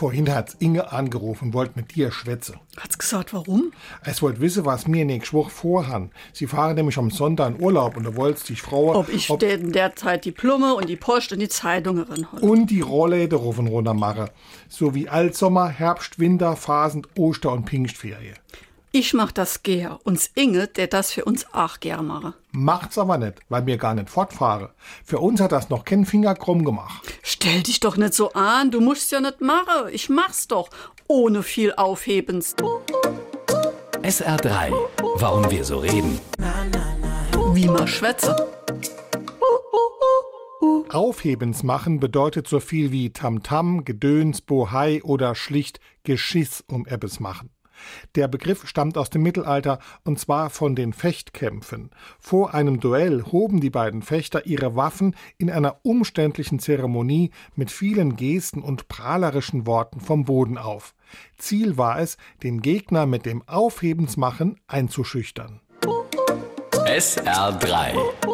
Vorhin hat's Inge angerufen und wollte mit dir schwätze. Hat's gesagt, warum? Es wollte wissen, was mir nächste Woche vorhaben. Sie fahren nämlich am Sonntag in Urlaub und da wollte sich Frau... Ob ich ob in der Zeit die Blume und die Post und die Zeitungen reinhol. Und die Rollläde rauf und runter mache. So wie Altsommer, Herbst, Winter, Phasen, Oster und Pfingstferie. Ich mach das gern. Uns Inge, der das für uns auch gern mache. Macht's aber nicht, weil mir gar nicht fortfahre. Für uns hat das noch kein Finger krumm gemacht. Stell dich doch nicht so an, du musst ja nicht machen. Ich mach's doch, ohne viel Aufhebens. SR3. Warum wir so reden. Wie man schwätze. Aufhebens machen bedeutet so viel wie Tamtam, Gedöns, Bohai oder schlicht Geschiss um Ebbes machen. Der Begriff stammt aus dem Mittelalter und zwar von den Fechtkämpfen. Vor einem Duell hoben die beiden Fechter ihre Waffen in einer umständlichen Zeremonie mit vielen Gesten und prahlerischen Worten vom Boden auf. Ziel war es, den Gegner mit dem Aufhebensmachen einzuschüchtern. SR3